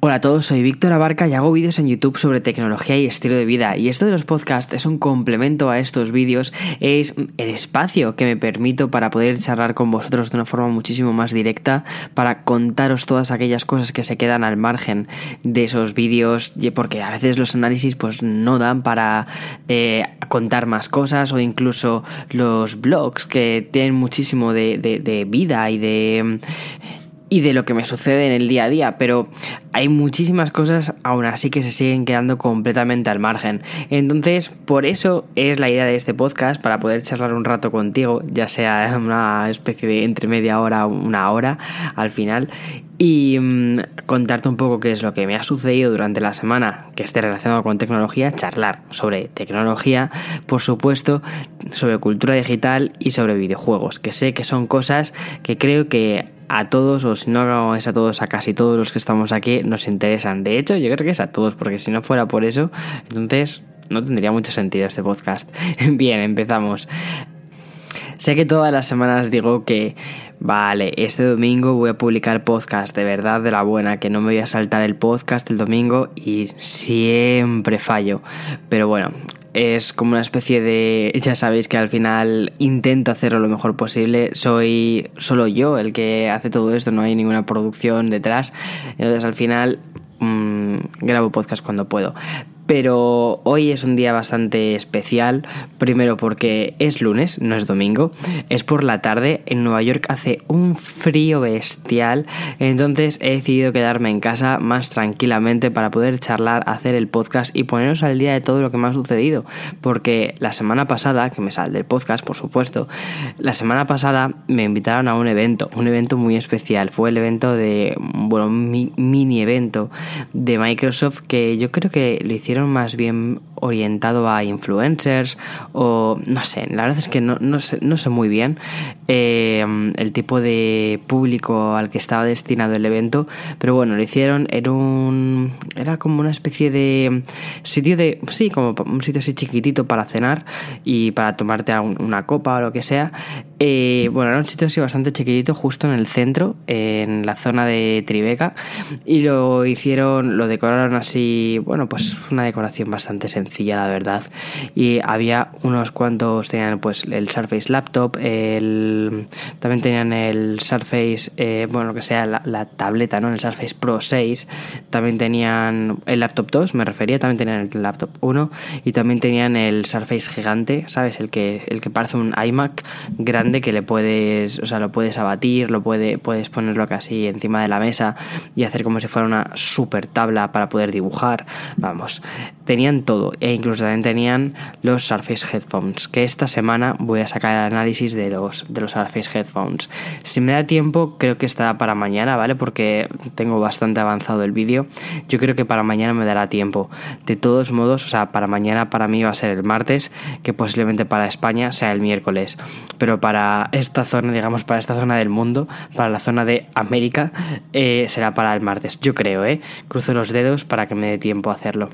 Hola a todos, soy Víctor Abarca y hago vídeos en YouTube sobre tecnología y estilo de vida. Y esto de los podcasts es un complemento a estos vídeos, es el espacio que me permito para poder charlar con vosotros de una forma muchísimo más directa, para contaros todas aquellas cosas que se quedan al margen de esos vídeos, porque a veces los análisis pues no dan para eh, contar más cosas o incluso los blogs que tienen muchísimo de, de vida y de y de lo que me sucede en el día a día, pero hay muchísimas cosas aún así que se siguen quedando completamente al margen. Entonces, por eso es la idea de este podcast, para poder charlar un rato contigo, ya sea una especie de entre media hora una hora al final, y mm, contarte un poco qué es lo que me ha sucedido durante la semana que esté relacionado con tecnología, charlar sobre tecnología, por supuesto, sobre cultura digital y sobre videojuegos, que sé que son cosas que creo que a todos, o si no es a todos, a casi todos los que estamos aquí, nos interesan. De hecho, yo creo que es a todos, porque si no fuera por eso, entonces no tendría mucho sentido este podcast. Bien, empezamos. Sé que todas las semanas digo que, vale, este domingo voy a publicar podcast de verdad de la buena, que no me voy a saltar el podcast el domingo y siempre fallo. Pero bueno, es como una especie de, ya sabéis que al final intento hacerlo lo mejor posible, soy solo yo el que hace todo esto, no hay ninguna producción detrás, entonces al final mmm, grabo podcast cuando puedo. Pero hoy es un día bastante especial, primero porque es lunes, no es domingo, es por la tarde, en Nueva York hace un frío bestial, entonces he decidido quedarme en casa más tranquilamente para poder charlar, hacer el podcast y poneros al día de todo lo que me ha sucedido, porque la semana pasada, que me sale del podcast por supuesto, la semana pasada me invitaron a un evento, un evento muy especial, fue el evento de, bueno, mi, mini evento de Microsoft que yo creo que lo hicieron más bien orientado a influencers o no sé, la verdad es que no, no, sé, no sé muy bien eh, el tipo de público al que estaba destinado el evento, pero bueno, lo hicieron, era un era como una especie de sitio de, sí, como un sitio así chiquitito para cenar y para tomarte una copa o lo que sea. Eh, bueno, era un sitio así bastante chiquitito justo en el centro, en la zona de Tribeca y lo hicieron, lo decoraron así, bueno, pues una decoración bastante sencilla, la verdad. Y había unos cuantos, tenían pues el Surface Laptop, el, también tenían el Surface, eh, bueno, lo que sea, la, tableta, ¿no? El Surface Pro 6, también tenían el Laptop 2, me refería, también tenían el Laptop 1 y también tenían el Surface gigante, ¿sabes? El que, el que parece un iMac grande que le puedes, o sea, lo puedes abatir, lo puede, puedes ponerlo casi encima de la mesa y hacer como si fuera una super tabla para poder dibujar. Vamos, tenían todo e incluso también tenían los Surface Headphones, que esta semana voy a sacar el análisis de los, de los Surface Headphones. Si me da tiempo, creo que estará para mañana, ¿vale? Porque tengo bastante avanzado el vídeo. Yo creo que para mañana me dará tiempo. De todos modos, o sea, para mañana para mí va a ser el martes, que posiblemente para España sea el miércoles. Pero para esta zona, digamos, para esta zona del mundo, para la zona de América, eh, será para el martes. Yo creo, ¿eh? Cruzo los dedos para que me dé tiempo a hacerlo.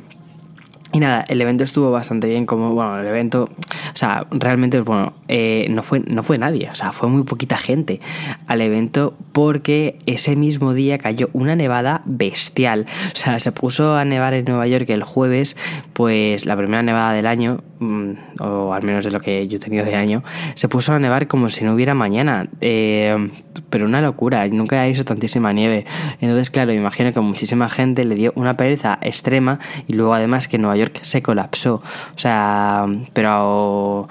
Y nada, el evento estuvo bastante bien, como, bueno, el evento, o sea, realmente, bueno, eh, no, fue, no fue nadie, o sea, fue muy poquita gente al evento porque ese mismo día cayó una nevada bestial. O sea, se puso a nevar en Nueva York el jueves, pues la primera nevada del año, mm, o al menos de lo que yo he tenido de año, se puso a nevar como si no hubiera mañana. Eh, pero una locura, nunca he visto tantísima nieve. Entonces, claro, imagino que muchísima gente le dio una pereza extrema y luego además que Nueva York se colapsó. O sea, pero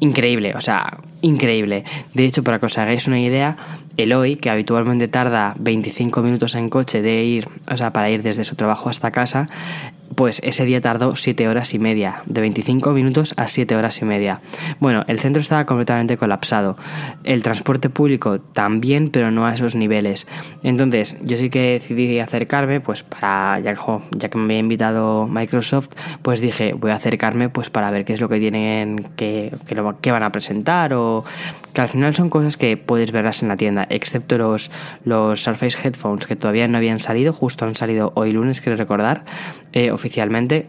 increíble, o sea, increíble. De hecho, para que os hagáis una idea, Eloy, que habitualmente tarda 25 minutos en coche de ir, o sea, para ir desde su trabajo hasta casa, pues ese día tardó 7 horas y media, de 25 minutos a 7 horas y media. Bueno, el centro estaba completamente colapsado. El transporte público también, pero no a esos niveles. Entonces, yo sí que decidí acercarme, pues para, ya, ya que me había invitado Microsoft, pues dije, voy a acercarme pues para ver qué es lo que tienen, que, que, van a presentar o que al final son cosas que puedes verlas en la tienda, excepto los, los Surface Headphones que todavía no habían salido, justo han salido hoy lunes, quiero recordar, eh, oficialmente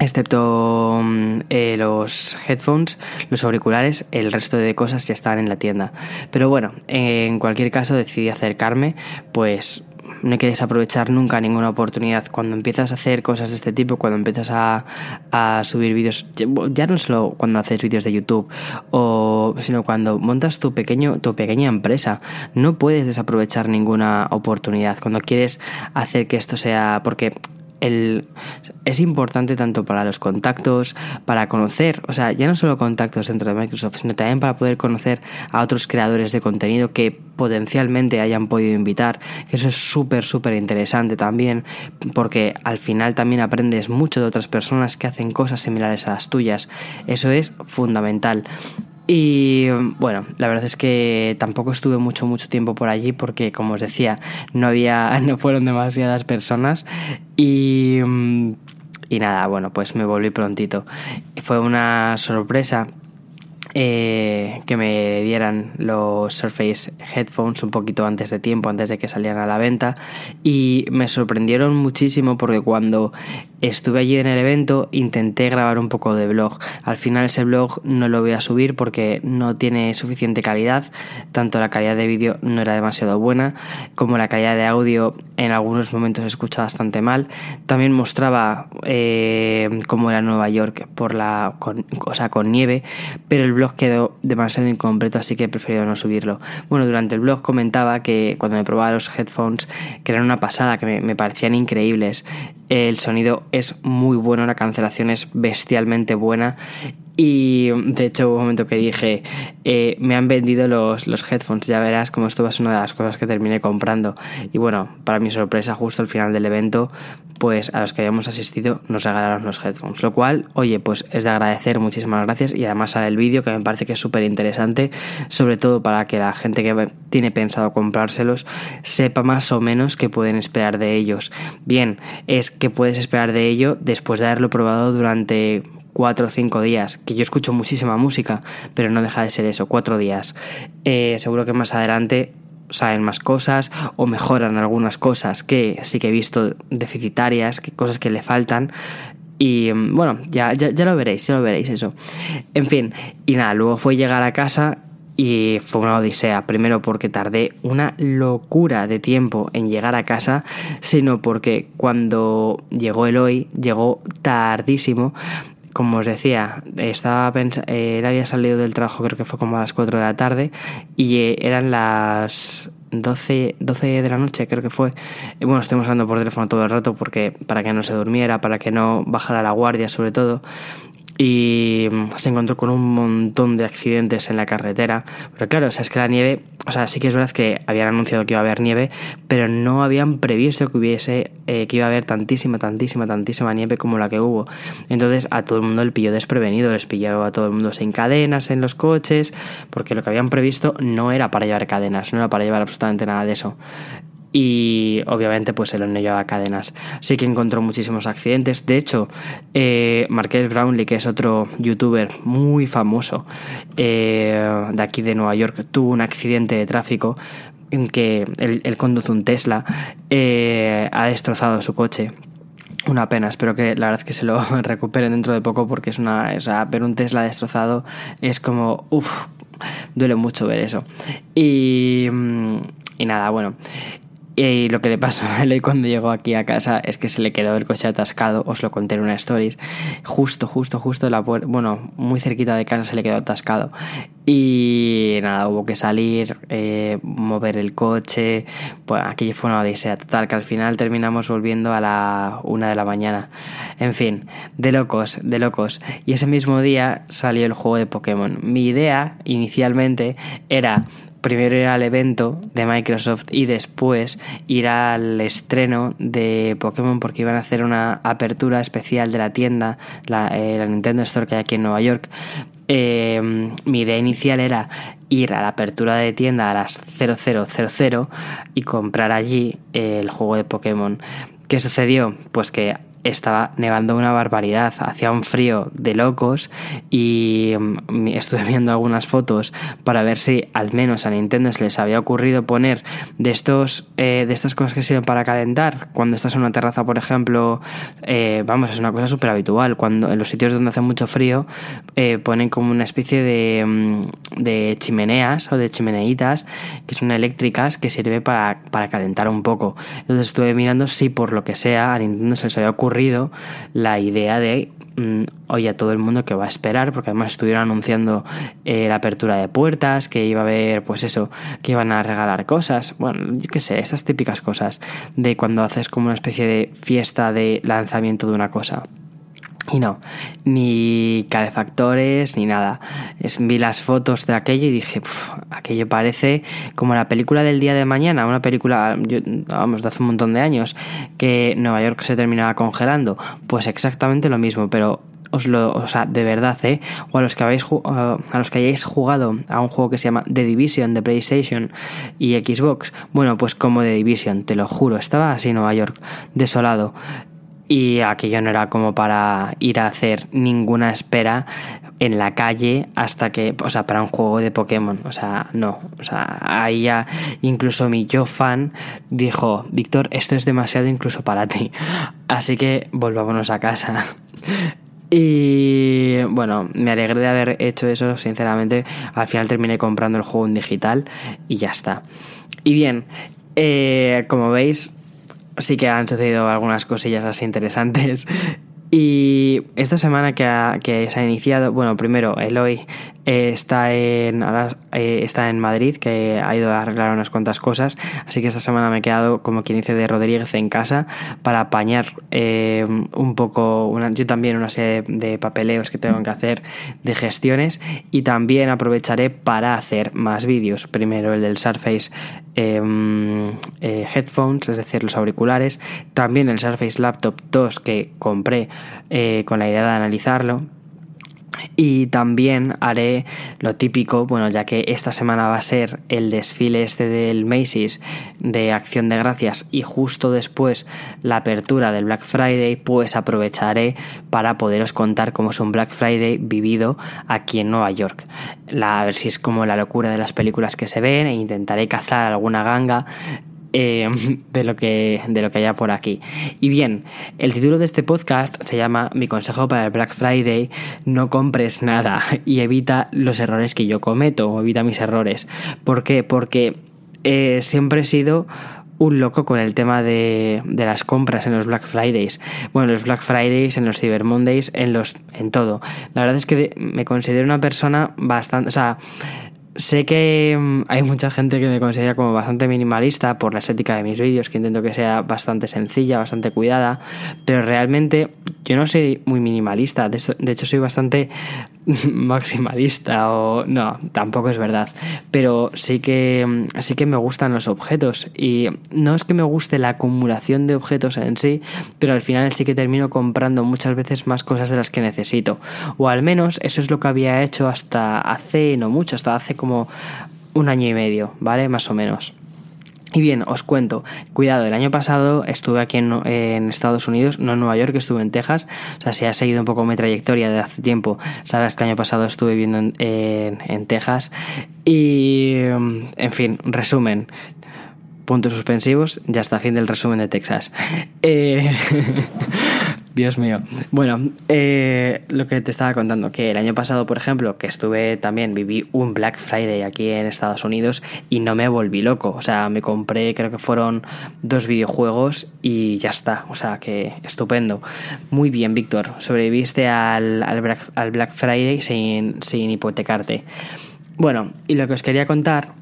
excepto mm, eh, los headphones, los auriculares, el resto de cosas ya están en la tienda. Pero bueno, en cualquier caso decidí acercarme, pues no hay que desaprovechar nunca ninguna oportunidad. Cuando empiezas a hacer cosas de este tipo, cuando empiezas a, a subir vídeos, ya no solo cuando haces vídeos de YouTube, o, sino cuando montas tu, pequeño, tu pequeña empresa, no puedes desaprovechar ninguna oportunidad. Cuando quieres hacer que esto sea, porque el, es importante tanto para los contactos, para conocer, o sea, ya no solo contactos dentro de Microsoft, sino también para poder conocer a otros creadores de contenido que potencialmente hayan podido invitar. Eso es súper, súper interesante también, porque al final también aprendes mucho de otras personas que hacen cosas similares a las tuyas. Eso es fundamental. Y bueno, la verdad es que tampoco estuve mucho, mucho tiempo por allí porque, como os decía, no había, no fueron demasiadas personas y, y nada, bueno, pues me volví prontito. Fue una sorpresa eh, que me dieran los Surface Headphones un poquito antes de tiempo, antes de que salieran a la venta. Y me sorprendieron muchísimo porque cuando estuve allí en el evento intenté grabar un poco de blog. Al final ese blog no lo voy a subir porque no tiene suficiente calidad. Tanto la calidad de vídeo no era demasiado buena como la calidad de audio en algunos momentos se escucha bastante mal. También mostraba eh, cómo era Nueva York por la, con, o sea, con nieve, pero el blog quedó demasiado incompleto, así que he preferido no subirlo. Bueno, durante el blog comentaba que cuando me probaba los headphones, que eran una pasada, que me, parecían increíbles. El sonido es muy bueno, la cancelación es bestialmente buena y de hecho hubo un momento que dije, eh, me han vendido los, los, headphones, ya verás como esto va a ser una de las cosas que terminé comprando. Y bueno, para mi sorpresa, justo al final del evento, pues a los que habíamos asistido nos regalaron los headphones. Lo cual, oye, pues es de agradecer, muchísimas gracias. Y además sale el vídeo que me parece que es súper interesante, sobre todo para que la gente que tiene pensado comprárselos sepa más o menos qué pueden esperar de ellos. Bien, es que puedes esperar de ello después de haberlo probado durante cuatro o cinco días, que yo escucho muchísima música, pero no deja de ser eso, cuatro días. Eh, seguro que más adelante saben más cosas o mejoran algunas cosas que sí que he visto deficitarias, que cosas que le faltan. Y mm, bueno, ya, ya, ya lo veréis, ya lo veréis eso. En fin, y nada, luego fue llegar a casa y fue una odisea. Primero porque tardé una locura de tiempo en llegar a casa, sino porque cuando llegó el hoy, llegó tardísimo como os decía, estaba eh, él había salido del trabajo creo que fue como a las 4 de la tarde y eh, eran las 12, 12 de la noche creo que fue. Bueno, estuvimos hablando por teléfono todo el rato porque para que no se durmiera, para que no bajara la guardia sobre todo y se encontró con un montón de accidentes en la carretera. Pero claro, o es que la nieve, o sea, sí que es verdad que habían anunciado que iba a haber nieve, pero no habían previsto que hubiese, eh, que iba a haber tantísima, tantísima, tantísima nieve como la que hubo. Entonces a todo el mundo el pilló desprevenido, les pilló a todo el mundo sin cadenas en los coches, porque lo que habían previsto no era para llevar cadenas, no era para llevar absolutamente nada de eso y obviamente pues él no llevaba cadenas. Sí que encontró muchísimos accidentes. De hecho, eh, Marqués Brownlee, que es otro youtuber muy famoso eh, de aquí de Nueva York, tuvo un accidente de tráfico en que él, conduce un Tesla, eh, ha destrozado su coche. Una pena, espero que la verdad que se lo recuperen dentro de poco porque es una... O sea, ver un Tesla destrozado es como... Uff, duele mucho ver eso. Y... Y nada, bueno, y lo que le pasó a él cuando llegó aquí a casa es que se le quedó el coche atascado, os lo conté en una stories, justo, justo, justo la bueno, muy cerquita de casa se le quedó atascado. Y nada, hubo que salir, eh, mover el coche, pues aquello fue una odisea total, que al final terminamos volviendo a la una de la mañana. En fin, de locos, de locos. Y ese mismo día salió el juego de Pokémon. Mi idea inicialmente era primero ir al evento de Microsoft y después ir al estreno de Pokémon porque iban a hacer una apertura especial de la tienda, la, eh, Nintendo Store que hay aquí en Nueva York. Eh, mi idea inicial era ir a la apertura de tienda a las 0000 y comprar allí el juego de Pokémon. ¿Qué sucedió? Pues que estaba nevando una barbaridad, hacía un frío de locos y mm, estuve viendo algunas fotos para ver si al menos a Nintendo se les había ocurrido poner de estos eh, de estas cosas que sirven para calentar cuando estás en una terraza, por ejemplo, eh, vamos, es una cosa súper habitual, cuando en los sitios donde hace mucho frío eh, ponen como una especie de, mm, de chimeneas o de chimeneitas que son eléctricas que sirve para, para calentar un poco. Entonces estuve mirando si por lo que sea a Nintendo se les había ocurrido la idea de mm, oye a todo el mundo que va a esperar, porque además estuvieron anunciando eh, la apertura de puertas, que iba a haber, pues eso, que iban a regalar cosas, bueno, yo qué sé, estas típicas cosas de cuando haces como una especie de fiesta de lanzamiento de una cosa. Y no, ni calefactores, ni nada. Es, vi las fotos de aquello y dije, aquello parece como la película del día de mañana, una película, vamos, de hace un montón de años, que Nueva York se terminaba congelando. Pues exactamente lo mismo, pero os lo, o sea, de verdad, ¿eh? O a los que habéis a los que hayáis jugado a un juego que se llama The Division de PlayStation y Xbox, bueno, pues como The Division, te lo juro, estaba así Nueva York, desolado y aquello no era como para ir a hacer ninguna espera en la calle hasta que, o sea, para un juego de Pokémon, o sea, no, o sea, ahí ya incluso mi yo fan dijo, Víctor, esto es demasiado incluso para ti, así que volvámonos a casa. Y bueno, me alegré de haber hecho eso, sinceramente, al final terminé comprando el juego en digital y ya está. Y bien, eh, como veis, sí que han sucedido algunas cosillas así interesantes. Y esta semana que, que se ha iniciado, bueno, primero Eloy eh, está, en, eh, está en Madrid, que ha ido a arreglar unas cuantas cosas, así que esta semana me he quedado, como quien dice, de Rodríguez en casa para apañar eh, un poco, yo también una serie de, papeleos que tengo que hacer de gestiones. Y también aprovecharé para hacer más vídeos. Primero el del Surface em, Headphones, es decir, los auriculares, también el Surface Laptop 2 que compré con la idea de analizarlo y también haré lo típico, bueno, ya que esta semana va a ser el desfile este del Macy's de Acción de Gracias y justo después la apertura del Black Friday, pues aprovecharé para poderos contar cómo es un Black Friday vivido aquí en Nueva York. La, a ver si es como la locura de las películas que se ven e intentaré cazar alguna ganga eh, de, lo que, de lo que haya por aquí. Y bien, el título de este podcast se llama Mi consejo para el Black Friday, no compres nada y evita los errores que yo cometo, o evita mis errores. ¿Por qué? Porque eh, siempre he sido un loco con el tema de, de, las compras en los Black Fridays. Bueno, en los Black Fridays, en los Cyber Mondays, en los. en todo. La verdad es que me considero una persona bastante. O sea, Sé que mm, hay mucha gente que me considera como bastante minimalista por la estética de mis vídeos, que intento que sea bastante sencilla, bastante cuidada, pero realmente yo no soy muy minimalista, de hecho soy bastante maximalista o no, tampoco es verdad, pero sí que sí que me gustan los objetos y no es que me guste la acumulación de objetos en sí, pero al final sí que termino comprando muchas veces más cosas de las que necesito, o al menos eso es lo que había hecho hasta hace no mucho, hasta hace como un año y medio, ¿vale? Más o menos. Y bien, os cuento, cuidado, el año pasado estuve aquí en, Estados Unidos, no en Nueva York, estuve en Texas, o sea, si has seguido un poco mi trayectoria de hace tiempo, sabes que el año pasado estuve viviendo en, Texas. Y, en fin, resumen, puntos suspensivos, ya está, fin del resumen de Texas. Eh, Dios mío. Bueno, eh, lo que te estaba contando, que el año pasado, por ejemplo, que estuve también, viví un Black Friday aquí en Estados Unidos y no me volví loco. O sea, me compré, creo que fueron dos videojuegos y ya está. O sea, que estupendo. Muy bien, Víctor. Sobreviviste al, al, Black, Friday sin, sin hipotecarte. Bueno, y lo que os quería contar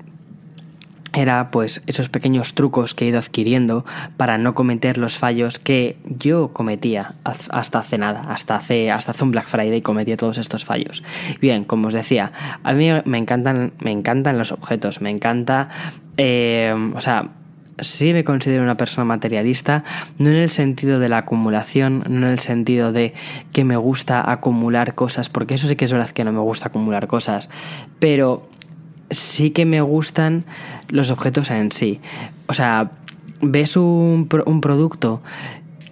era pues esos pequeños trucos que he ido adquiriendo para no cometer los fallos que yo cometía hasta hace nada, hasta hace, hasta hace un Black Friday cometía todos estos fallos. Bien, como os decía, a mí me encantan, me encantan los objetos, me encanta, eh, o sea, sí me considero una persona materialista, no en el sentido de la acumulación, no en el sentido de que me gusta acumular cosas, porque eso sí que es verdad que no me gusta acumular cosas, pero sí que me gustan los objetos en sí. O sea, ves un, un producto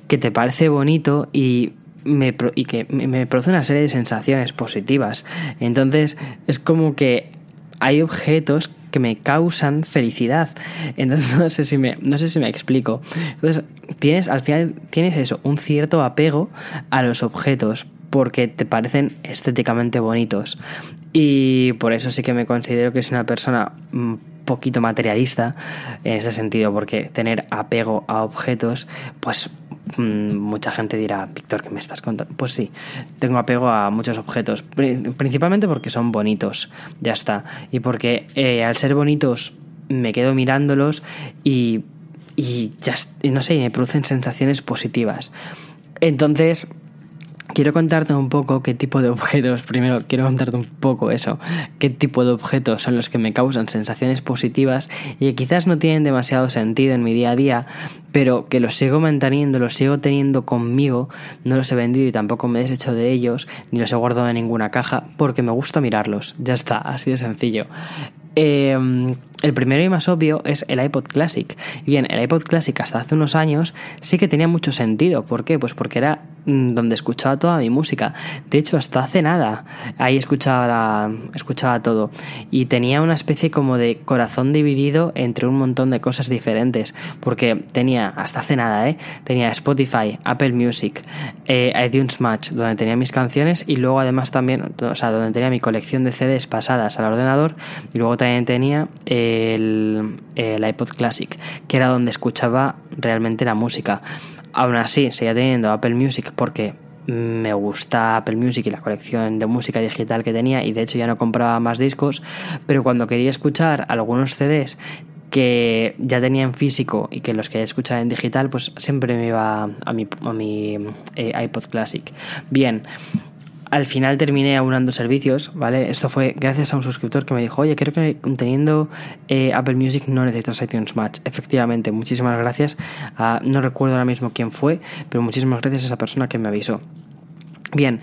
que te parece bonito y me, y que me produce una serie de sensaciones positivas. Entonces es como que hay objetos que me causan felicidad. Entonces no sé si me, no sé si me explico. Entonces tienes al final tienes eso, un cierto apego a los objetos porque te parecen estéticamente bonitos. Y por eso sí que me considero que es una persona un poquito materialista en ese sentido, porque tener apego a objetos, pues Mm, mucha gente dirá, Víctor, ¿qué me estás contando? Pues sí, tengo apego a muchos objetos, principalmente porque son bonitos, ya está. Y porque eh, al ser bonitos me quedo mirándolos y, y ya, y no sé, me producen sensaciones positivas. Entonces, quiero contarte un poco qué tipo de objetos, primero quiero contarte un poco eso, qué tipo de objetos son los que me causan sensaciones positivas y que quizás no tienen demasiado sentido en mi día a día, pero que los sigo manteniendo, los sigo teniendo conmigo, no los he vendido y tampoco me he deshecho de ellos, ni los he guardado en ninguna caja, porque me gusta mirarlos, ya está, así de sencillo. Eh, el primero y más obvio es el iPod Classic. Bien, el iPod Classic hasta hace unos años sí que tenía mucho sentido. ¿Por qué? Pues porque era mm, donde escuchaba toda mi música. De hecho, hasta hace nada ahí escuchaba, escuchaba todo. Y tenía una especie como de corazón dividido entre un montón de cosas diferentes. Porque tenía, hasta hace nada, ¿eh? Tenía Spotify, Apple Music, eh, iTunes Match, donde tenía mis canciones. Y luego además también, o sea, donde tenía mi colección de CDs pasadas al ordenador. Y luego también tenía... Eh, el, iPod Classic, que era donde escuchaba realmente la música. Aún así, seguía teniendo Apple Music porque me gusta Apple Music y la colección de música digital que tenía y de hecho ya no compraba más discos, pero cuando quería escuchar algunos CDs que ya tenía en físico y que los quería escuchar en digital, pues siempre me iba a mi, a mi eh, iPod Classic. Bien, al final terminé aunando servicios, ¿vale? Esto fue gracias a un suscriptor que me dijo, oye, creo que teniendo eh, Apple Music no necesitas iTunes Match. Efectivamente, muchísimas gracias. no recuerdo ahora mismo quién fue, pero muchísimas gracias a esa persona que me avisó. Bien,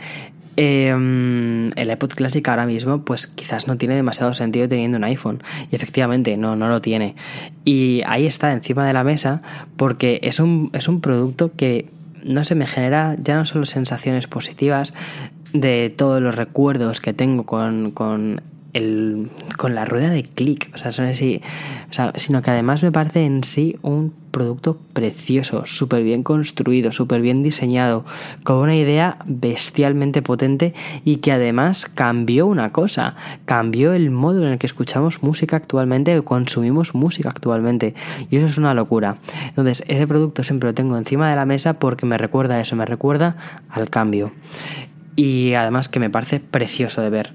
em, el iPod Classic ahora mismo, pues quizás no tiene demasiado sentido teniendo un iPhone. Y efectivamente, no, no lo tiene. Y ahí está, encima de la mesa, porque es un, es un producto que no se me genera ya no solo sensaciones positivas, de todos los recuerdos que tengo con, con, el, con la rueda de clic, o sea, son así, o sea, sino que además me parece en sí un producto precioso, súper bien construido, súper bien diseñado, con una idea bestialmente potente y que además cambió una cosa, cambió el modo en el que escuchamos música actualmente o consumimos música actualmente. Y eso es una locura. Entonces, ese producto siempre lo tengo encima de la mesa porque me recuerda a eso, me recuerda al cambio y además que me parece precioso de ver.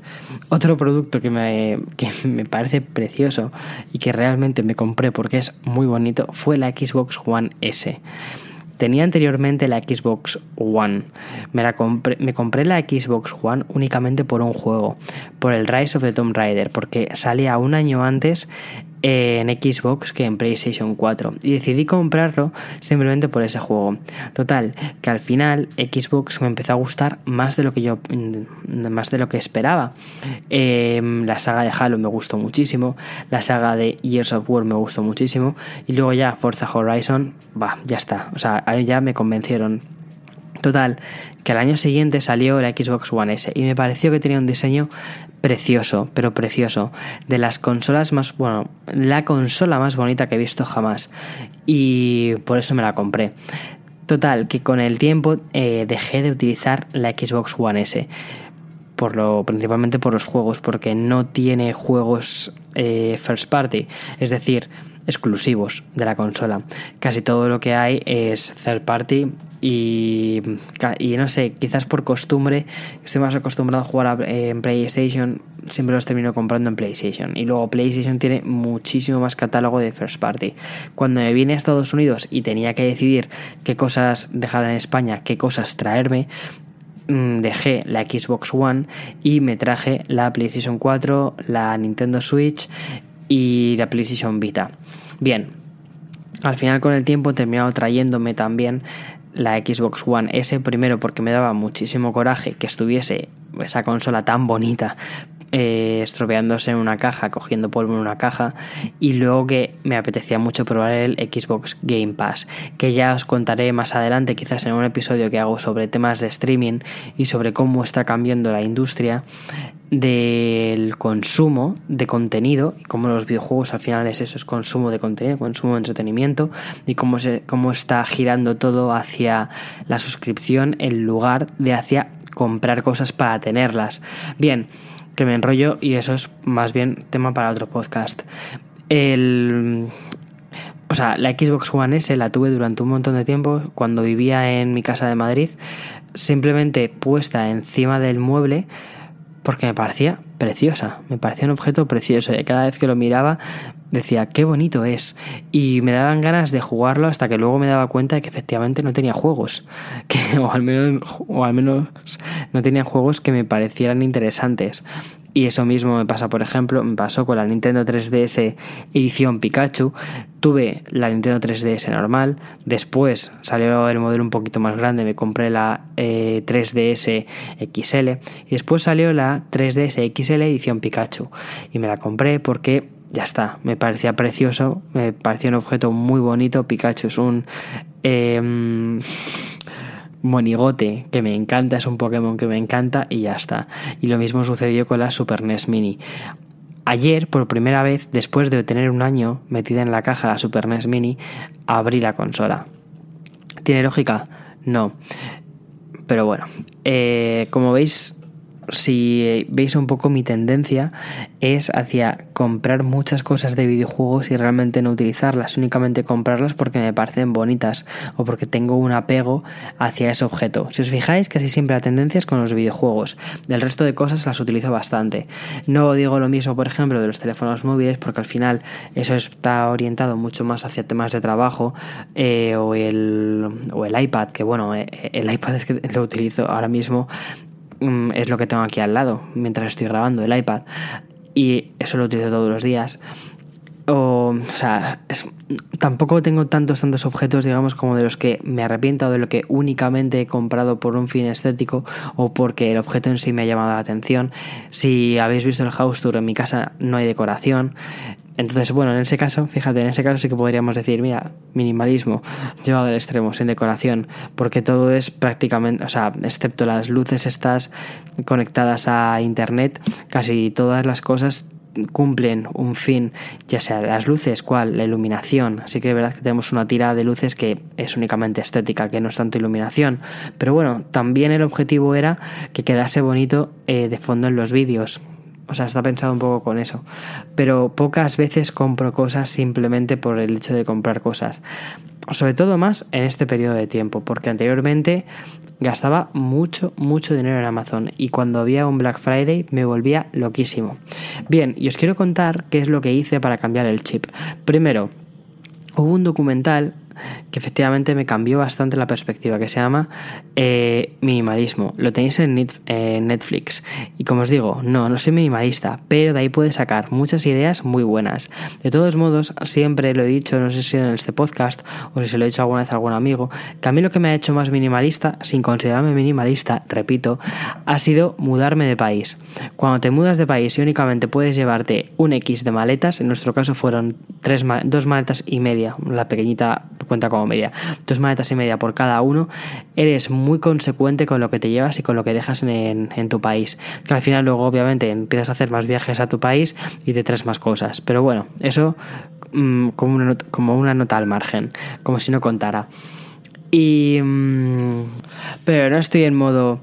Otro producto que me, que me, parece precioso y que realmente me compré porque es muy bonito fue la Xbox One S. Tenía anteriormente la Xbox One. Me, la compré, me compré la Xbox One únicamente por un juego, por el Rise of the Tomb Raider, porque salía un año antes en Xbox que en PlayStation 4 y decidí comprarlo simplemente por ese juego. Total, que al final Xbox me empezó a gustar más de lo que yo mm, más de lo que esperaba. Em, la saga de Halo me gustó muchísimo, la saga de Years of War me gustó muchísimo y luego ya Forza Horizon, va, ya está, o sea, ya me convencieron Total, que al año siguiente salió la Xbox One S y me pareció que tenía un diseño precioso, pero precioso, de las consolas más, bueno, la consola más bonita que he visto jamás y por eso me la compré. Total, que con el tiempo eh, dejé de utilizar la Xbox One S. Por lo, principalmente por los juegos, porque no tiene juegos eh, first party. Es decir, exclusivos de la consola. Casi todo lo que hay es third party y, y no sé, quizás por costumbre, estoy más acostumbrado a jugar en PlayStation, siempre los termino comprando en PlayStation. Y luego PlayStation tiene muchísimo más catálogo de first party. Cuando me vine a Estados Unidos y tenía que decidir qué cosas dejar en España, qué cosas traerme, mm, dejé la Xbox One y me traje la PlayStation 4, la Nintendo Switch y la PlayStation Vita. Bien, al final con el tiempo he terminado trayéndome también la Xbox One S, primero porque me daba muchísimo coraje que estuviese esa consola tan bonita eh, estropeándose en una caja, cogiendo polvo en una caja, y luego que me apetecía mucho probar el Xbox Game Pass, que ya os contaré más adelante, quizás en un episodio que hago sobre temas de streaming y sobre cómo está cambiando la industria del consumo de contenido y cómo los videojuegos al final es eso, es consumo de contenido, consumo de entretenimiento y cómo, se, cómo está girando todo hacia la suscripción en lugar de hacia comprar cosas para tenerlas. Bien, que me enrollo y eso es más bien tema para otro podcast. El, o sea, la Xbox One S la tuve durante un montón de tiempo cuando vivía en mi casa de Madrid, simplemente puesta encima del mueble porque me parecía preciosa, me parecía un objeto precioso y cada vez que lo miraba decía qué bonito es y me daban ganas de jugarlo hasta que luego me daba cuenta de que efectivamente no tenía juegos que o al menos o al menos no tenía juegos que me parecieran interesantes y eso mismo me pasa, por ejemplo, me pasó con la Nintendo 3DS edición Pikachu. Tuve la Nintendo 3DS normal, después salió el modelo un poquito más grande, me compré la 3DS eh, XL y después salió la 3DS XL edición Pikachu. Y me la compré porque ya está, me parecía precioso, me parecía un objeto muy bonito. Pikachu es un... Eh, monigote que me encanta, es un Pokémon que me encanta y ya está. Y lo mismo sucedió con la Super NES Mini. Ayer, por primera vez, después de tener un año metida en la caja la Super NES Mini, abrí la consola. ¿Tiene lógica? No. Pero bueno, eh, como veis, si veis un poco mi tendencia es hacia comprar muchas cosas de videojuegos y realmente no utilizarlas, únicamente comprarlas porque me parecen bonitas o porque tengo un apego hacia ese objeto. Si os fijáis, casi siempre la tendencia es con los videojuegos. Del resto de cosas las utilizo bastante. No digo lo mismo, por ejemplo, de los teléfonos móviles porque al final eso está orientado mucho más hacia temas de trabajo eh, o, el, o el iPad, que bueno, eh, el iPad es que lo utilizo ahora mismo es lo que tengo aquí al lado mientras estoy grabando, el iPad. Y eso lo utilizo todos los días. O, o sea, tampoco tengo tantos, tantos objetos, digamos, como de los que me arrepiento, de lo que únicamente he comprado por un fin estético o porque el objeto en sí me ha llamado la atención. Si habéis visto el house tour, en mi casa no hay decoración. Entonces, bueno, en ese caso, fíjate, en ese caso sí que podríamos decir, mira, minimalismo llevado al extremo, sin decoración, porque todo es prácticamente, o sea, excepto las luces estas conectadas a internet, casi todas las cosas cumplen un fin, ya sea las luces, cual, la iluminación. Así que es verdad que tenemos una tirada de luces que es únicamente estética, que no es tanto iluminación. Pero bueno, también el objetivo era que quedase bonito eh, de fondo en los vídeos. O sea, está pensado un poco con eso. Pero pocas veces compro cosas simplemente por el hecho de comprar cosas. Sobre todo más en este periodo de tiempo, porque anteriormente gastaba mucho, mucho dinero en Amazon y cuando había un Black Friday me volvía loquísimo. Bien, y os quiero contar qué es lo que hice para cambiar el chip. Primero, hubo un documental que efectivamente me cambió bastante la perspectiva, que se llama eh, Minimalismo. Lo tenéis en Netflix. Y como os digo, no, no soy minimalista, pero de ahí puedes sacar muchas ideas muy buenas. De todos modos, siempre lo he dicho, no sé si en este podcast o si se lo he dicho alguna vez a algún amigo, que a mí lo que me ha hecho más minimalista, sin considerarme minimalista, repito, ha sido mudarme de país. Cuando te mudas de país y únicamente puedes llevarte un X de maletas, en nuestro caso fueron tres, dos maletas y media, la pequeñita cuenta como media, dos maletas y media por cada uno, eres muy consecuente con lo que te llevas y con lo que dejas en, tu país. Que al final luego obviamente empiezas a hacer más viajes a tu país y te traes más cosas. Pero bueno, eso mm, como, una, como una nota al margen, como si no contara. Y... Mm, pero no estoy en modo...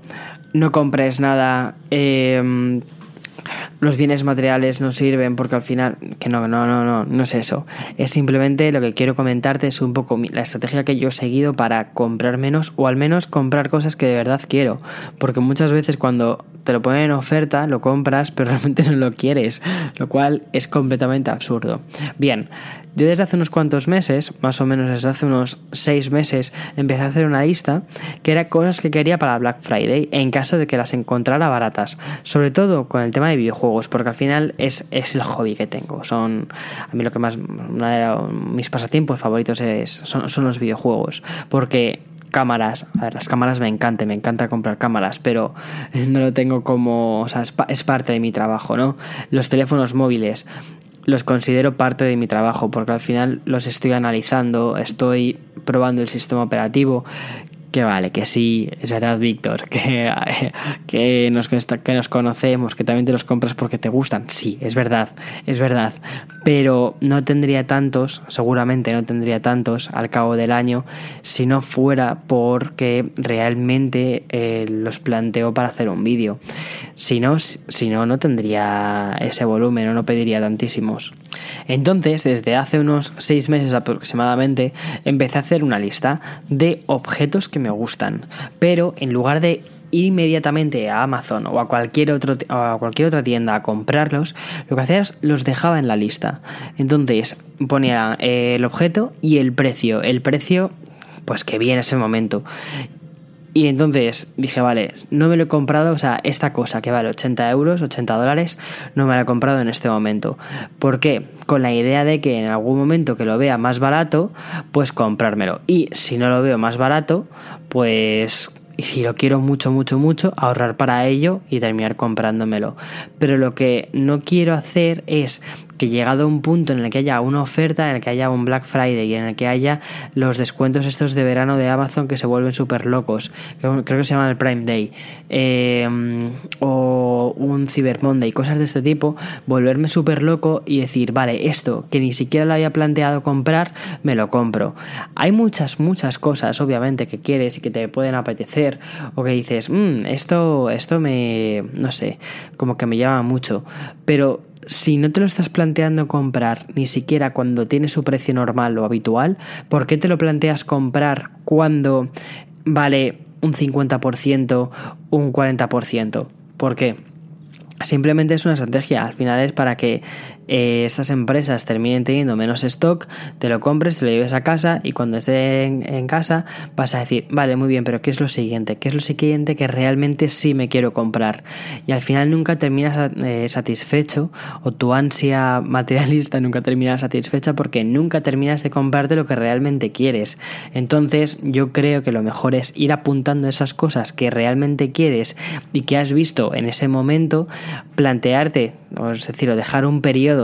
No compres nada. Eh, los bienes materiales no sirven porque al final, que no, no, no, no, no es eso. Es simplemente lo que quiero comentarte es un poco la estrategia que yo he seguido para comprar menos o al menos comprar cosas que de verdad quiero. Porque muchas veces cuando te lo ponen en oferta, lo compras, pero realmente no lo quieres, lo cual es completamente absurdo. Bien, yo desde hace unos cuantos meses, más o menos desde hace unos seis meses, empecé a hacer una lista que era cosas que quería para Black Friday en caso de que las encontrara baratas. Sobre todo con el tema de videojuegos, porque al final es, es el hobby que tengo. Son, a mí lo que más, una de mis pasatiempos favoritos es, son, son los videojuegos, porque cámaras, las cámaras me encantan, me encanta comprar cámaras, pero no lo tengo como, o sea, es, es parte de mi trabajo, ¿no? Los teléfonos móviles, los considero parte de mi trabajo porque al final los estoy analizando, estoy probando el sistema operativo, que vale, que sí, es verdad, Víctor, que, que, nos, que nos conocemos, que también te los compras porque te gustan. Sí, es verdad, es verdad. Pero no tendría tantos, seguramente no tendría tantos al cabo del año, si no fuera porque realmente eh, los planteo para hacer un vídeo. Si no, si no, no tendría ese volumen o no pediría tantísimos. Entonces, desde hace unos seis meses aproximadamente, empecé a hacer una lista de objetos que me gustan. Pero en lugar de ir inmediatamente a Amazon o a cualquier, a cualquier otra tienda a comprarlos, lo que hacía es los dejaba en la lista. Entonces ponía eh, el objeto y el precio. El precio, pues que vi en ese momento. Y entonces dije, vale, no me lo he comprado, o sea, esta cosa que vale 80 euros, 80 dólares, no me la he comprado en este momento. ¿Por qué? Con la idea de que en algún momento que lo vea más barato, pues comprármelo. Y si no lo veo más barato, pues si lo quiero mucho, mucho, mucho, ahorrar para ello y terminar comprándomelo. Pero lo que no quiero hacer es que llegado a un punto en el que haya una oferta, en el que haya un Black Friday y en el que haya los descuentos estos de verano de Amazon que se vuelven súper locos, creo que se llaman el Prime Day, eh, o un Cyber Monday, cosas de este tipo, volverme súper loco y decir, vale, esto que ni siquiera lo había planteado comprar, me lo compro. Hay muchas, muchas cosas, obviamente, que quieres y que te pueden apetecer, o que dices, mmm, esto, esto me, no sé, como que me llama mucho, pero si no te lo estás planteando comprar ni siquiera cuando tiene su precio normal o habitual, ¿por qué te lo planteas comprar cuando vale un 50%, un 40%? ¿Por qué? Simplemente es una estrategia, al final es para que eh, estas empresas terminen teniendo menos stock, te lo compres, te lo lleves a casa y cuando esté en, casa vas a decir, vale, muy bien, pero ¿qué es lo siguiente? ¿Qué es lo siguiente que realmente sí me quiero comprar? Y al final nunca terminas eh, satisfecho o tu ansia materialista nunca termina satisfecha porque nunca terminas de comprarte lo que realmente quieres. Entonces yo creo que lo mejor es ir apuntando esas cosas que realmente quieres y que has visto en ese momento, plantearte, o es decir, dejar un periodo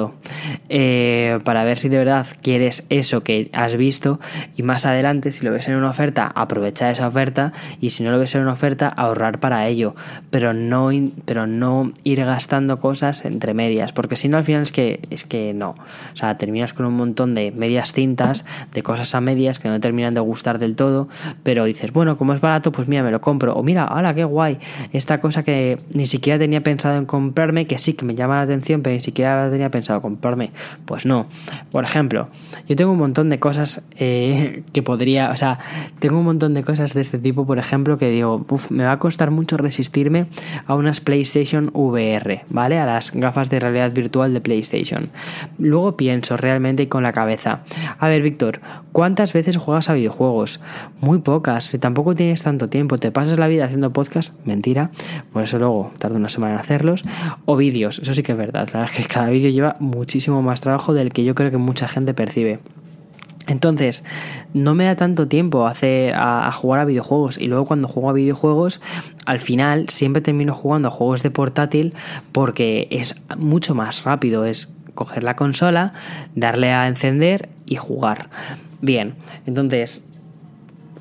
eh, para ver si de verdad quieres eso que has visto. Y más adelante si lo ves en una oferta aprovechar esa oferta. Y si no lo ves en una oferta ahorrar para ello. Pero no pero no ir gastando cosas entre medias porque si no al final es que es que no. O sea terminas con un montón de medias cintas de cosas a medias que no terminan de gustar del todo pero dices bueno como es barato pues mira me lo compro o mira hala qué guay esta cosa que ni siquiera tenía pensado en comprarme que sí que me llama la atención pero ni siquiera tenía pensado comprarme? Pues no. Por ejemplo, yo tengo un montón de cosas eh, que podría, o sea, tengo un montón de cosas de este tipo, por ejemplo, que digo, me va a costar mucho resistirme a unas PlayStation VR, ¿vale? A las gafas de realidad virtual de PlayStation. Luego pienso realmente con la cabeza, a ver, Víctor, ¿cuántas veces juegas a videojuegos? Muy pocas, si tampoco tienes tanto tiempo, te pasas la vida haciendo podcast, mentira, por eso luego tardo una semana en hacerlos, o vídeos, eso sí que es verdad, la es que cada vídeo lleva muchísimo más trabajo del que yo creo que mucha gente percibe. Entonces, no me da tanto tiempo hacer, a, jugar a videojuegos y luego cuando juego a videojuegos, al final siempre termino jugando a juegos de portátil porque es mucho más rápido, es coger la consola, darle a encender y jugar. Bien, entonces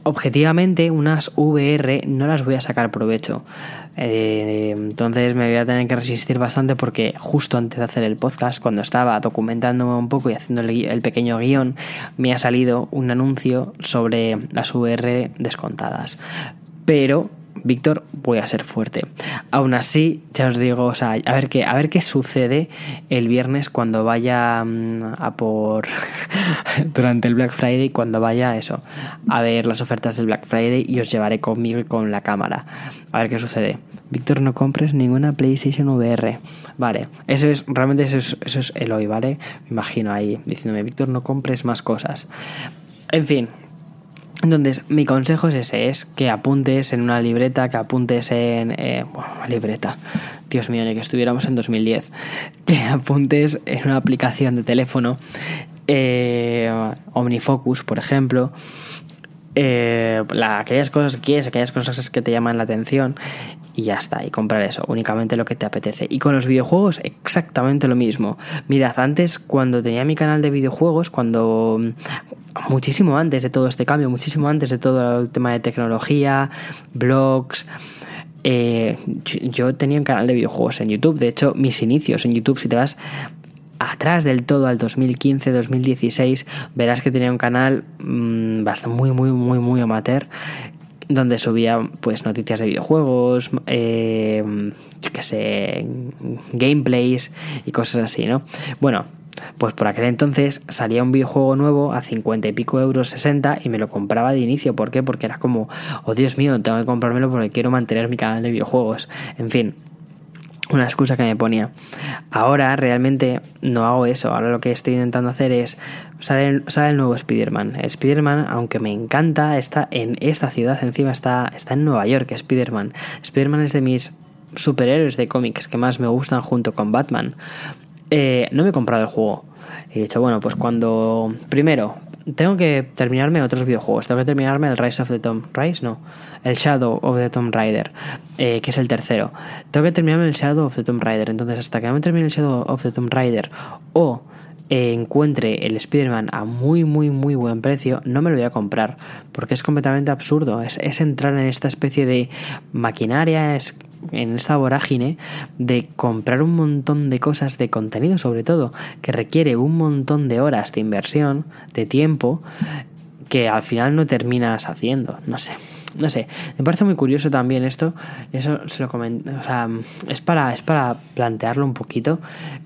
objetivamente unas VR no las voy a sacar provecho. Eh, entonces me voy a tener que resistir bastante porque justo antes de hacer el podcast, cuando estaba documentándome un poco y haciendo el, pequeño guion, me ha salido un anuncio sobre las VR descontadas. Pero Víctor, voy a ser fuerte. Aún así, ya os digo, o sea, a ver qué, a ver qué sucede el viernes cuando vaya mm, a por durante el Black Friday, cuando vaya eso, a ver las ofertas del Black Friday y os llevaré conmigo y con la cámara. A ver qué sucede. Víctor, no compres ninguna PlayStation VR. Vale, eso es, realmente eso es, eso es Eloy, ¿vale? Me imagino ahí diciéndome, Víctor, no compres más cosas. En fin, entonces, mi consejo es ese, es que apuntes en una libreta, que apuntes en... Eh, bueno, libreta, Dios mío, ni que estuviéramos en 2010, que apuntes en una aplicación de teléfono, eh, OmniFocus, por ejemplo, eh, aquellas cosas que quieres, aquellas cosas que te llaman la atención y ya está, y comprar eso, únicamente lo que te apetece. Y con los videojuegos exactamente lo mismo. Mirad, antes cuando tenía mi canal de videojuegos, cuando muchísimo antes de todo este cambio, muchísimo antes de todo el tema de tecnología, blogs, eh, yo tenía un canal de videojuegos en YouTube. De hecho, mis inicios en YouTube, si te vas atrás del todo al 2015-2016 verás que tenía un canal mm, bastante muy muy muy muy amateur donde subía pues noticias de videojuegos, eh, yo sé, gameplays y cosas así, ¿no? Bueno, pues por aquel entonces salía un videojuego nuevo a 50 y pico euros 60 y me lo compraba de inicio. ¿Por qué? Porque era como, oh Dios mío, tengo que comprármelo porque quiero mantener mi canal de videojuegos. En fin, una excusa que me ponía. Ahora realmente no hago eso. Ahora lo que estoy intentando hacer es. Sale, el nuevo Spider-Man. Spider-Man, aunque me encanta, está en esta ciudad. Encima está, está en Nueva York, Spider-Man. Spider-Man es de mis superhéroes de cómics que más me gustan junto con Batman. Eh, no me he comprado el juego. He dicho, bueno, pues cuando. Primero, tengo que terminarme otros videojuegos. Tengo que terminarme el Rise of the Tomb Rise, no, el Shadow of the Tomb Raider, eh, que es el tercero. Tengo que terminarme el Shadow of the Tomb Raider. Entonces, hasta que no me termine el Shadow of the Tomb Raider o eh, encuentre el Spider-Man a muy, muy, muy buen precio, no me lo voy a comprar. Porque es completamente absurdo. Es, es entrar en esta especie de maquinaria, es en esta vorágine de comprar un montón de cosas de contenido sobre todo que requiere un montón de horas de inversión de tiempo que al final no terminas haciendo no sé no sé me parece muy curioso también esto eso se lo comento o sea es para es para plantearlo un poquito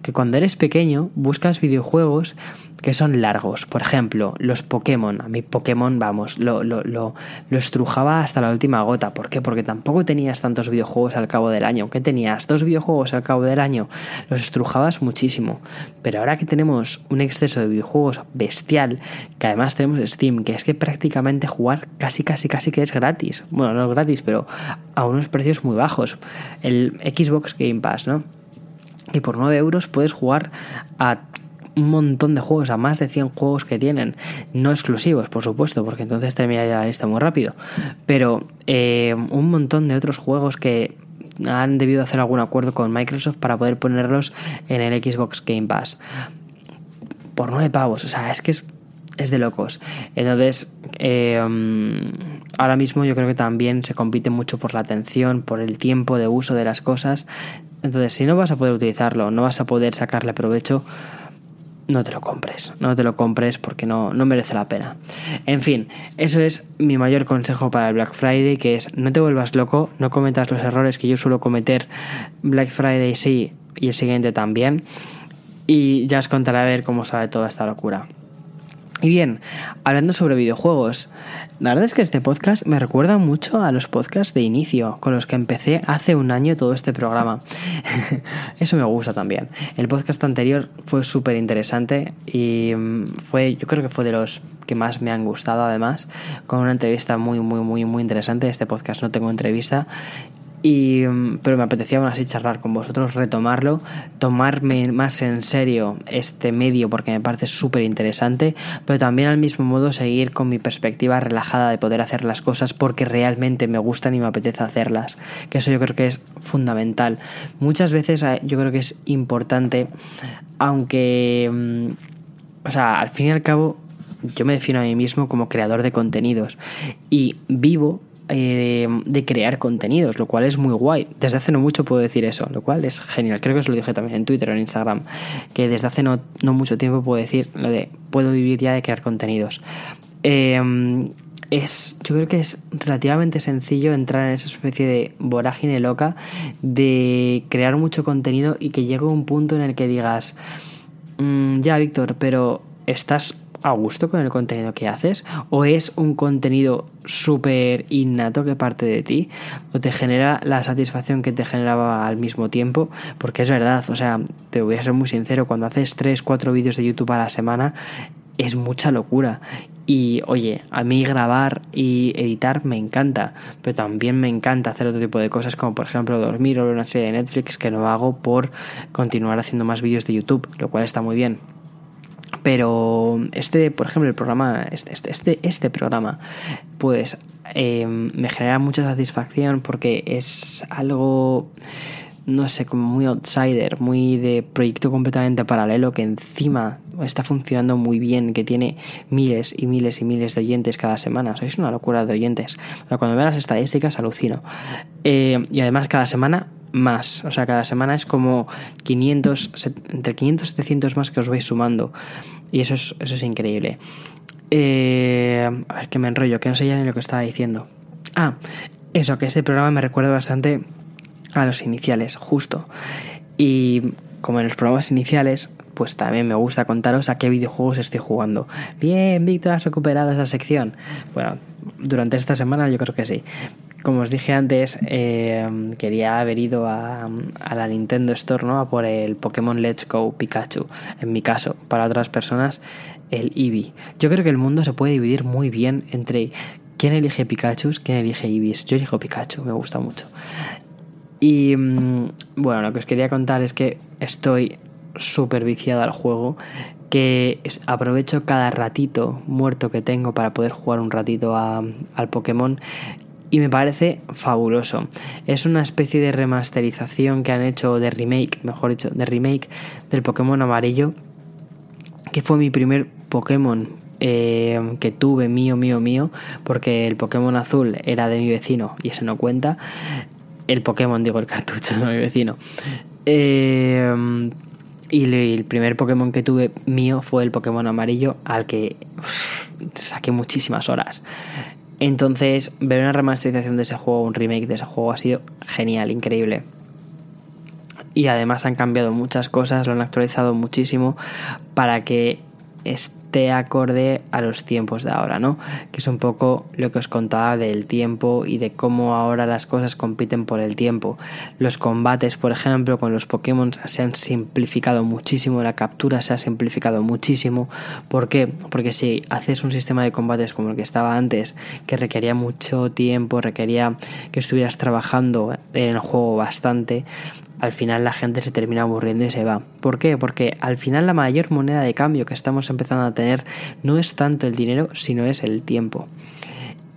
que cuando eres pequeño buscas videojuegos que son largos. Por ejemplo, los Pokémon. A mí Pokémon, vamos, lo, lo, lo, estrujaba hasta la última gota. ¿Por qué? Porque tampoco tenías tantos videojuegos al cabo del año. ¿Qué tenías? Dos videojuegos al cabo del año. Los estrujabas muchísimo. Pero ahora que tenemos un exceso de videojuegos bestial, que además tenemos Steam, que es que prácticamente jugar casi, casi, casi que es gratis. Bueno, no gratis, pero a unos precios muy bajos. El Xbox Game Pass, ¿no? Y por 9 euros puedes jugar a un montón de juegos, a más de 100 juegos que tienen, no exclusivos, por supuesto, porque entonces terminaría la lista muy rápido, pero eh, un montón de otros juegos que han debido hacer algún acuerdo con Microsoft para poder ponerlos en el Xbox Game Pass. Por nueve pavos, o sea, es que es, es de locos. Entonces, eh, ahora mismo yo creo que también se compite mucho por la atención, por el tiempo de uso de las cosas. Entonces, si no vas a poder utilizarlo, no vas a poder sacarle provecho, no te lo compres, no te lo compres porque no, no merece la pena. En fin, eso es mi mayor consejo para el Black Friday, que es no te vuelvas loco, no cometas los errores que yo suelo cometer Black Friday sí y el siguiente también. Y ya os contaré a ver cómo sale toda esta locura. Y bien, hablando sobre videojuegos, la verdad es que este podcast me recuerda mucho a los podcasts de inicio, con los que empecé hace un año todo este programa. Eso me gusta también. El podcast anterior fue súper interesante y mm, fue, yo creo que fue de los que más me han gustado además, con una entrevista muy, muy, muy, muy interesante. Este podcast no tengo entrevista y, mm, pero me apetecía aún así charlar con vosotros, retomarlo, tomarme más en serio este medio porque me parece súper interesante, pero también al mismo modo seguir con mi perspectiva relajada de poder hacer las cosas porque realmente me gustan y me apetece hacerlas, que eso yo creo que es fundamental. Muchas veces eh, yo creo que es importante, aunque, mm, o sea, al fin y al cabo, yo me defino a mí mismo como creador de contenidos y vivo eh, de crear contenidos, lo cual es muy guay. Desde hace no mucho puedo decir eso, lo cual es genial. Creo que os lo dije también en Twitter o en Instagram, que desde hace no, mucho tiempo puedo decir lo de puedo vivir ya de crear contenidos. Em, es, yo creo que es relativamente sencillo entrar en esa especie de vorágine loca de crear mucho contenido y que llegue un punto en el que digas, mm, ya Víctor, pero estás a gusto con el contenido que haces? ¿O es un contenido súper innato que parte de ti? ¿O te genera la satisfacción que te generaba al mismo tiempo? Porque es verdad, o sea, te voy a ser muy sincero, cuando haces 3, 4 vídeos de YouTube a la semana, es mucha locura. Y oye, a mí grabar y editar me encanta, pero también me encanta hacer otro tipo de cosas como por ejemplo dormir o ver una serie de Netflix que no hago por continuar haciendo más vídeos de YouTube, lo cual está muy bien Pero este, por ejemplo, el programa, este, este, este, este programa, pues eh, me genera mucha satisfacción porque es algo no sé, como muy outsider, muy de proyecto completamente paralelo que encima está funcionando muy bien, que tiene miles y miles y miles de oyentes cada semana. O es una locura de oyentes. cuando veo las estadísticas alucino. Eh, y además cada semana más. O sea, cada semana es como 500, entre 500 y 700 más que os vais sumando. Y eso es, eso es increíble. Eh, a ver, que me enrollo, que no sé ya ni lo que estaba diciendo. Ah, eso, que este programa me recuerda bastante a los iniciales, justo. Y como en los programas iniciales, pues también me gusta contaros a qué videojuegos estoy jugando. Bien, Víctor, has recuperado esa sección. Bueno, durante esta semana yo creo que sí. Como os dije antes, eh, quería haber ido a, a, la Nintendo Store ¿no? a por el Pokémon Let's Go Pikachu. En mi caso, para otras personas, el Eevee. Yo creo que el mundo se puede dividir muy bien entre quién elige Pikachu, quién elige Eevees. Yo elijo Pikachu, me gusta mucho. Y mm, bueno, lo que os quería contar es que estoy súper viciado al juego, que aprovecho cada ratito muerto que tengo para poder jugar un ratito al Pokémon y me parece fabuloso. Es una especie de remasterización que han hecho de remake, mejor dicho, de remake del Pokémon amarillo, que fue mi primer Pokémon eh, que tuve mío, mío, mío, porque el Pokémon azul era de mi vecino y eso no cuenta el Pokémon, digo el cartucho, no mi vecino. Eh, y el primer Pokémon que tuve mío fue el Pokémon amarillo, al que saqué muchísimas horas. Entonces, ver una remasterización de ese juego, un remake de ese juego, ha sido genial, increíble. Y además han cambiado muchas cosas, lo han actualizado muchísimo para que esté acorde a los tiempos de ahora, ¿no? Que es un poco lo que os contaba del tiempo y de cómo ahora las cosas compiten por el tiempo. Los combates, por ejemplo, con los Pokémon se han simplificado muchísimo, la captura se ha simplificado muchísimo. ¿Por qué? Porque si haces un sistema de combates como el que estaba antes, que requería mucho tiempo, requería que estuvieras trabajando en el juego bastante, al final la gente se termina aburriendo y se va. ¿Por qué? Porque al final la mayor moneda de cambio que estamos empezando a tener no es tanto el dinero, sino es el tiempo.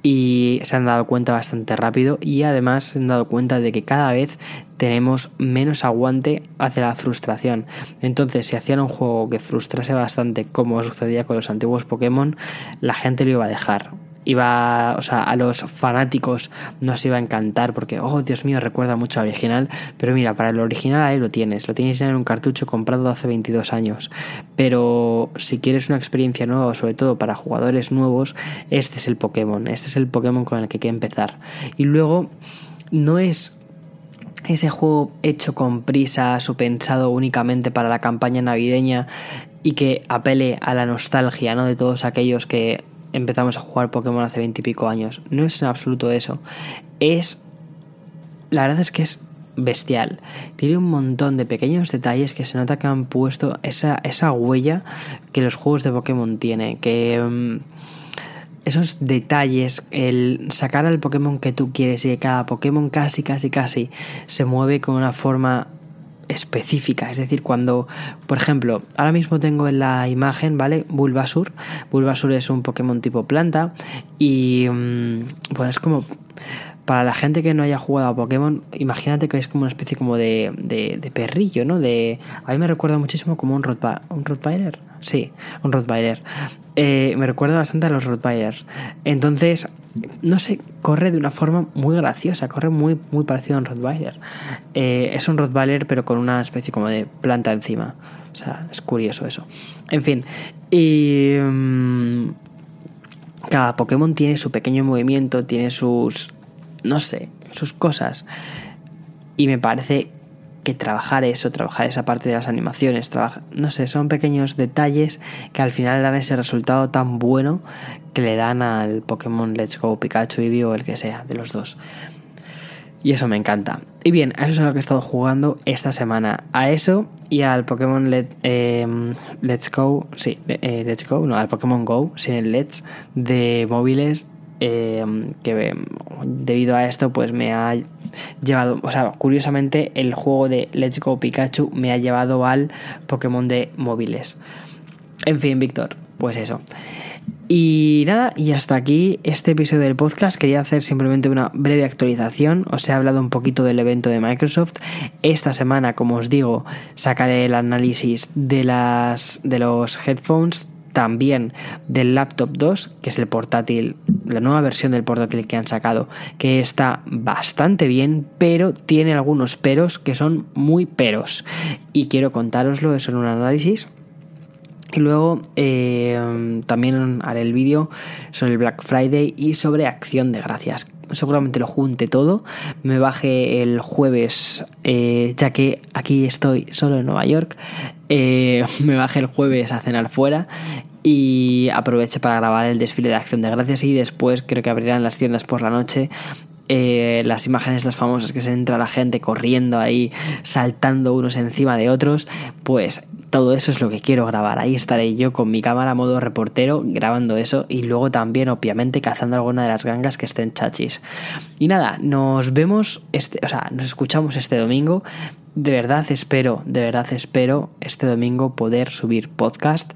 Y se han dado cuenta bastante rápido y además se han dado cuenta de que cada vez tenemos menos aguante hacia la frustración. Entonces, si hacían un juego que frustrase bastante, como sucedía con los antiguos Pokémon, la gente lo iba a dejar iba, o sea, a los fanáticos nos iba a encantar porque, oh, Dios mío, recuerda mucho al original, pero mira, para el original ahí lo tienes, lo tienes en un cartucho comprado hace 22 años, pero si quieres una experiencia nueva, sobre todo para jugadores nuevos, este es el Pokémon, este es el Pokémon con el que hay que empezar. Y luego, no es ese juego hecho con prisas o pensado únicamente para la campaña navideña y que apele a la nostalgia ¿no? de todos aquellos que empezamos a jugar Pokémon hace veintipico años. No es en absoluto eso. Es. La verdad es que es bestial. Tiene un montón de pequeños detalles que se nota que han puesto esa, esa huella que los juegos de Pokémon tienen. Que. Mm, esos detalles, el sacar al Pokémon que tú quieres y que cada Pokémon casi, casi, casi se mueve con una forma específica. Es decir, cuando, por ejemplo, ahora mismo tengo en la imagen, ¿vale? Bulbasur. Bulbasur es un Pokémon tipo planta y, pues es como... Para la gente que no haya jugado a Pokémon, imagínate que es como una especie como de, de, perrillo, ¿no? De, a mí me recuerda muchísimo como un, Rotba, un Rottweiler. Sí, un Rottweiler. Eh, me recuerda bastante a los Rottweilers. Entonces, no sé, corre de una forma muy graciosa, corre muy, muy parecido a un Rottweiler. Eh, es un Rottweiler pero con una especie como de planta encima. O sea, es curioso eso. En fin, y... Mm, cada Pokémon tiene su pequeño movimiento, tiene sus... no sé, sus cosas. Y me parece que trabajar eso, trabajar esa parte de las animaciones, no sé, son pequeños detalles que al final dan ese resultado tan bueno que le dan al Pokémon Let's Go Pikachu y o el que sea, de los dos. Y eso me encanta. Y bien, eso es a lo que he estado jugando esta semana. A eso y al Pokémon em, Let's Go. Sí, eh, Let's Go, no, al Pokémon Go, sin el Let's, de móviles. Em, que debido a esto, pues me ha llevado, o sea, curiosamente el juego de Let's Go Pikachu me ha llevado al Pokémon de móviles. En fin, Víctor, pues eso. Y nada, y hasta aquí este episodio del podcast. Quería hacer simplemente una breve actualización. Os he hablado un poquito del evento de Microsoft. Esta semana, como os digo, sacaré el análisis de las de los headphones también del laptop 2, que es el portátil, la nueva versión del portátil que han sacado, que está bastante bien, pero tiene algunos peros que son muy peros. Y quiero contároslo, eso en un análisis. Y luego eh, también haré el vídeo sobre el Black Friday y sobre Acción de Gracias. Seguramente lo junte todo. Me baje el jueves, eh, ya que aquí estoy solo en Nueva York. Eh, me baje el jueves a cenar fuera y aproveche para grabar el desfile de Acción de Gracias y después creo que abrirán las tiendas por la noche eh, las imágenes las famosas que se entra la gente corriendo ahí, saltando unos encima de otros, pues todo eso es lo que quiero grabar. Ahí estaré yo con mi cámara modo reportero grabando eso y luego también obviamente cazando alguna de las gangas que estén chachis. Y nada, nos vemos, este, o sea, nos escuchamos este domingo. De verdad espero, de verdad espero este domingo poder subir podcast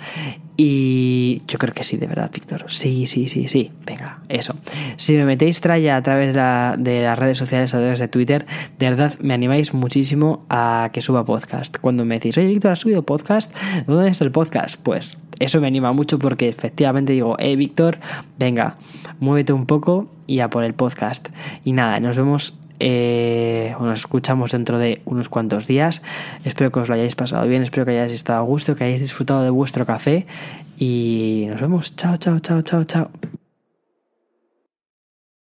y yo creo que sí, de verdad, Víctor. Sí, sí, sí, sí. Venga, eso. Si me metéis tralla a través de, las redes sociales, a través de Twitter, de verdad me animáis muchísimo a que suba podcast. Cuando me decís, oye, Víctor, ¿has subido podcast? ¿Dónde está el podcast? Pues eso me anima mucho porque efectivamente digo, eh, Víctor, venga, muévete un poco y a por el podcast. Y nada, nos vemos eh, nos escuchamos dentro de unos cuantos días. Espero que os lo hayáis pasado bien, espero que hayáis estado a gusto, que hayáis disfrutado de vuestro café y nos vemos. Chao, chao, chao, chao, chao.